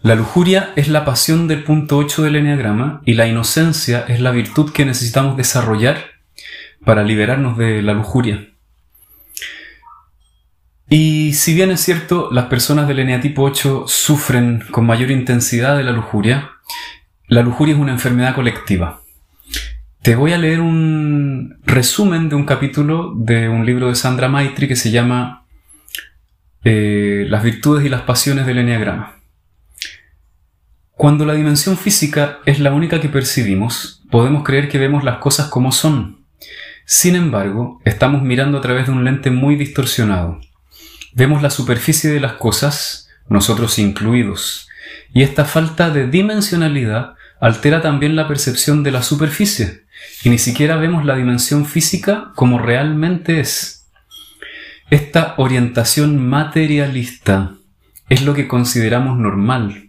La lujuria es la pasión del punto 8 del Enneagrama y la inocencia es la virtud que necesitamos desarrollar para liberarnos de la lujuria. Y si bien es cierto, las personas del eneatipo 8 sufren con mayor intensidad de la lujuria, la lujuria es una enfermedad colectiva. Te voy a leer un resumen de un capítulo de un libro de Sandra Maitri que se llama eh, Las virtudes y las pasiones del Enneagrama. Cuando la dimensión física es la única que percibimos, podemos creer que vemos las cosas como son. Sin embargo, estamos mirando a través de un lente muy distorsionado. Vemos la superficie de las cosas, nosotros incluidos, y esta falta de dimensionalidad altera también la percepción de la superficie, y ni siquiera vemos la dimensión física como realmente es. Esta orientación materialista es lo que consideramos normal,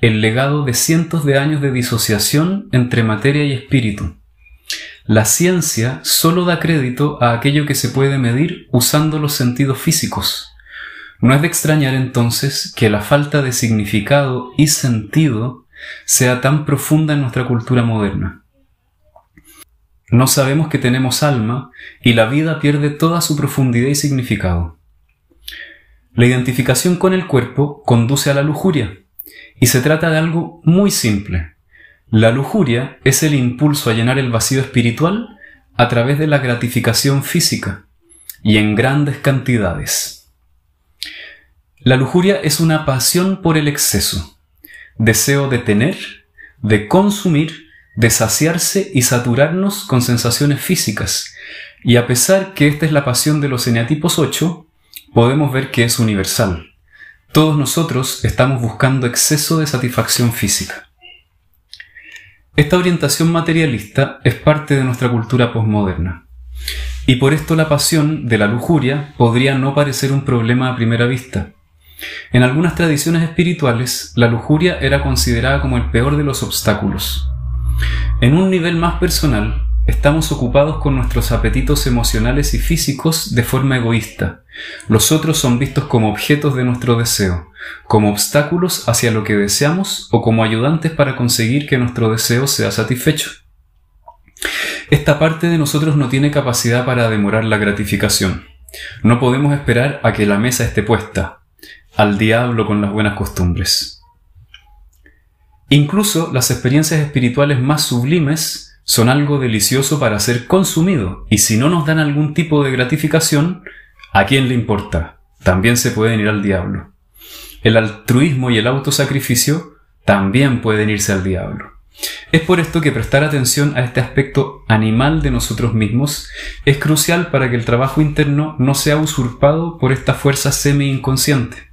el legado de cientos de años de disociación entre materia y espíritu. La ciencia solo da crédito a aquello que se puede medir usando los sentidos físicos. No es de extrañar entonces que la falta de significado y sentido sea tan profunda en nuestra cultura moderna. No sabemos que tenemos alma y la vida pierde toda su profundidad y significado. La identificación con el cuerpo conduce a la lujuria, y se trata de algo muy simple. La lujuria es el impulso a llenar el vacío espiritual a través de la gratificación física y en grandes cantidades. La lujuria es una pasión por el exceso, deseo de tener, de consumir, de saciarse y saturarnos con sensaciones físicas. Y a pesar que esta es la pasión de los eneatipos 8, podemos ver que es universal. Todos nosotros estamos buscando exceso de satisfacción física. Esta orientación materialista es parte de nuestra cultura posmoderna. Y por esto la pasión de la lujuria podría no parecer un problema a primera vista. En algunas tradiciones espirituales, la lujuria era considerada como el peor de los obstáculos. En un nivel más personal, Estamos ocupados con nuestros apetitos emocionales y físicos de forma egoísta. Los otros son vistos como objetos de nuestro deseo, como obstáculos hacia lo que deseamos o como ayudantes para conseguir que nuestro deseo sea satisfecho. Esta parte de nosotros no tiene capacidad para demorar la gratificación. No podemos esperar a que la mesa esté puesta. Al diablo con las buenas costumbres. Incluso las experiencias espirituales más sublimes son algo delicioso para ser consumido y si no nos dan algún tipo de gratificación, ¿a quién le importa? También se pueden ir al diablo. El altruismo y el autosacrificio también pueden irse al diablo. Es por esto que prestar atención a este aspecto animal de nosotros mismos es crucial para que el trabajo interno no sea usurpado por esta fuerza semi-inconsciente.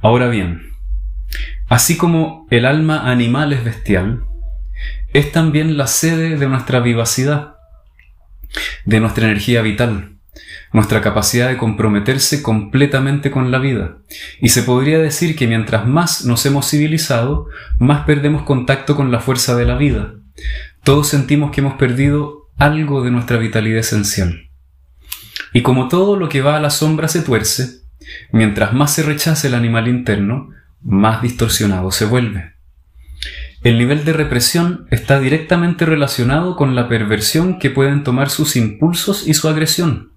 Ahora bien, así como el alma animal es bestial, es también la sede de nuestra vivacidad, de nuestra energía vital, nuestra capacidad de comprometerse completamente con la vida. Y se podría decir que mientras más nos hemos civilizado, más perdemos contacto con la fuerza de la vida. Todos sentimos que hemos perdido algo de nuestra vitalidad esencial. Y como todo lo que va a la sombra se tuerce, mientras más se rechace el animal interno, más distorsionado se vuelve. El nivel de represión está directamente relacionado con la perversión que pueden tomar sus impulsos y su agresión.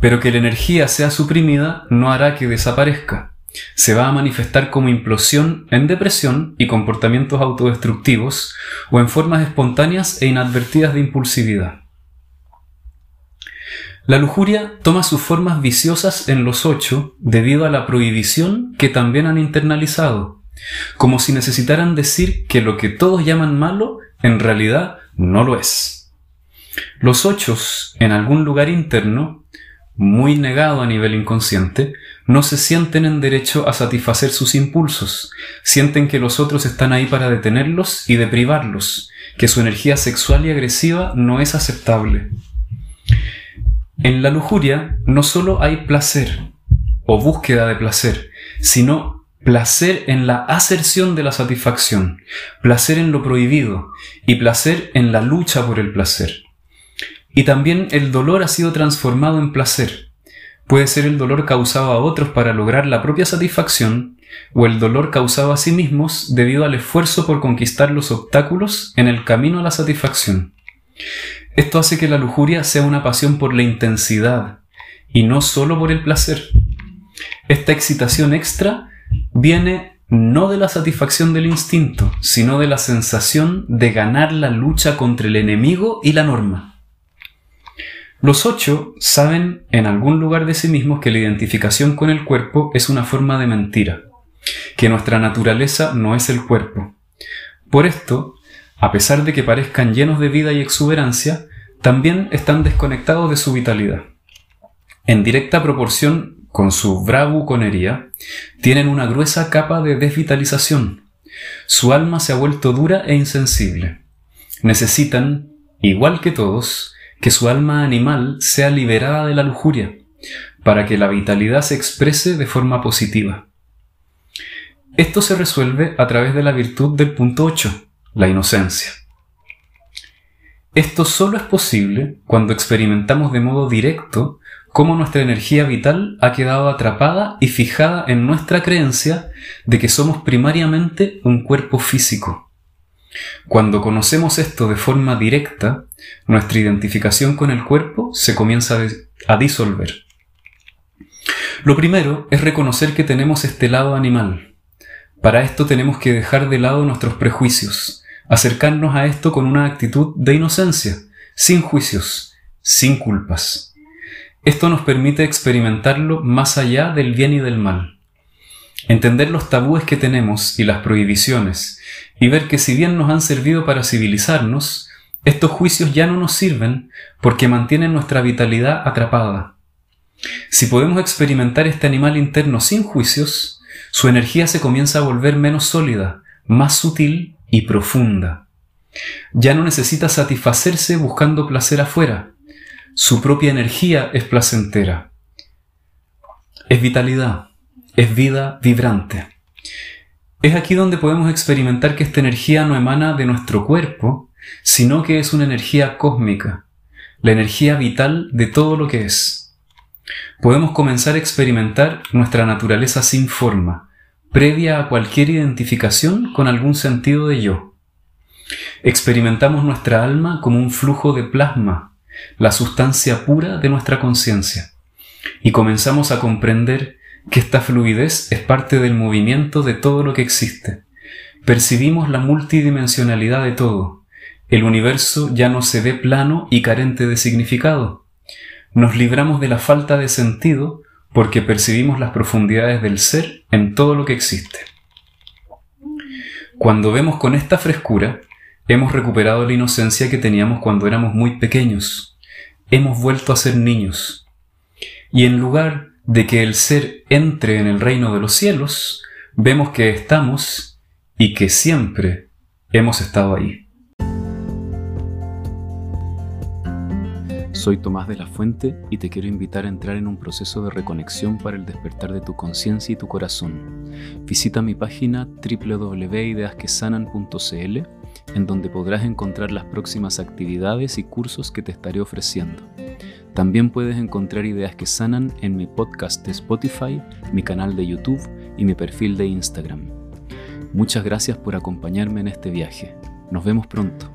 Pero que la energía sea suprimida no hará que desaparezca. Se va a manifestar como implosión en depresión y comportamientos autodestructivos o en formas espontáneas e inadvertidas de impulsividad. La lujuria toma sus formas viciosas en los ocho debido a la prohibición que también han internalizado como si necesitaran decir que lo que todos llaman malo en realidad no lo es. Los ochos, en algún lugar interno, muy negado a nivel inconsciente, no se sienten en derecho a satisfacer sus impulsos, sienten que los otros están ahí para detenerlos y deprivarlos, que su energía sexual y agresiva no es aceptable. En la lujuria no solo hay placer o búsqueda de placer, sino placer en la aserción de la satisfacción, placer en lo prohibido y placer en la lucha por el placer. Y también el dolor ha sido transformado en placer. Puede ser el dolor causado a otros para lograr la propia satisfacción o el dolor causado a sí mismos debido al esfuerzo por conquistar los obstáculos en el camino a la satisfacción. Esto hace que la lujuria sea una pasión por la intensidad y no solo por el placer. Esta excitación extra viene no de la satisfacción del instinto, sino de la sensación de ganar la lucha contra el enemigo y la norma. Los ocho saben en algún lugar de sí mismos que la identificación con el cuerpo es una forma de mentira, que nuestra naturaleza no es el cuerpo. Por esto, a pesar de que parezcan llenos de vida y exuberancia, también están desconectados de su vitalidad. En directa proporción con su bravuconería, tienen una gruesa capa de desvitalización. Su alma se ha vuelto dura e insensible. Necesitan, igual que todos, que su alma animal sea liberada de la lujuria, para que la vitalidad se exprese de forma positiva. Esto se resuelve a través de la virtud del punto 8, la inocencia. Esto solo es posible cuando experimentamos de modo directo cómo nuestra energía vital ha quedado atrapada y fijada en nuestra creencia de que somos primariamente un cuerpo físico. Cuando conocemos esto de forma directa, nuestra identificación con el cuerpo se comienza a disolver. Lo primero es reconocer que tenemos este lado animal. Para esto tenemos que dejar de lado nuestros prejuicios, acercarnos a esto con una actitud de inocencia, sin juicios, sin culpas. Esto nos permite experimentarlo más allá del bien y del mal. Entender los tabúes que tenemos y las prohibiciones, y ver que si bien nos han servido para civilizarnos, estos juicios ya no nos sirven porque mantienen nuestra vitalidad atrapada. Si podemos experimentar este animal interno sin juicios, su energía se comienza a volver menos sólida, más sutil y profunda. Ya no necesita satisfacerse buscando placer afuera. Su propia energía es placentera. Es vitalidad, es vida vibrante. Es aquí donde podemos experimentar que esta energía no emana de nuestro cuerpo, sino que es una energía cósmica, la energía vital de todo lo que es. Podemos comenzar a experimentar nuestra naturaleza sin forma, previa a cualquier identificación con algún sentido de yo. Experimentamos nuestra alma como un flujo de plasma, la sustancia pura de nuestra conciencia, y comenzamos a comprender que esta fluidez es parte del movimiento de todo lo que existe. Percibimos la multidimensionalidad de todo. El universo ya no se ve plano y carente de significado. Nos libramos de la falta de sentido porque percibimos las profundidades del ser en todo lo que existe. Cuando vemos con esta frescura, hemos recuperado la inocencia que teníamos cuando éramos muy pequeños. Hemos vuelto a ser niños. Y en lugar de que el ser entre en el reino de los cielos, vemos que estamos y que siempre hemos estado ahí. Soy Tomás de la Fuente y te quiero invitar a entrar en un proceso de reconexión para el despertar de tu conciencia y tu corazón. Visita mi página www.ideasquesanan.cl en donde podrás encontrar las próximas actividades y cursos que te estaré ofreciendo. También puedes encontrar ideas que sanan en mi podcast de Spotify, mi canal de YouTube y mi perfil de Instagram. Muchas gracias por acompañarme en este viaje. Nos vemos pronto.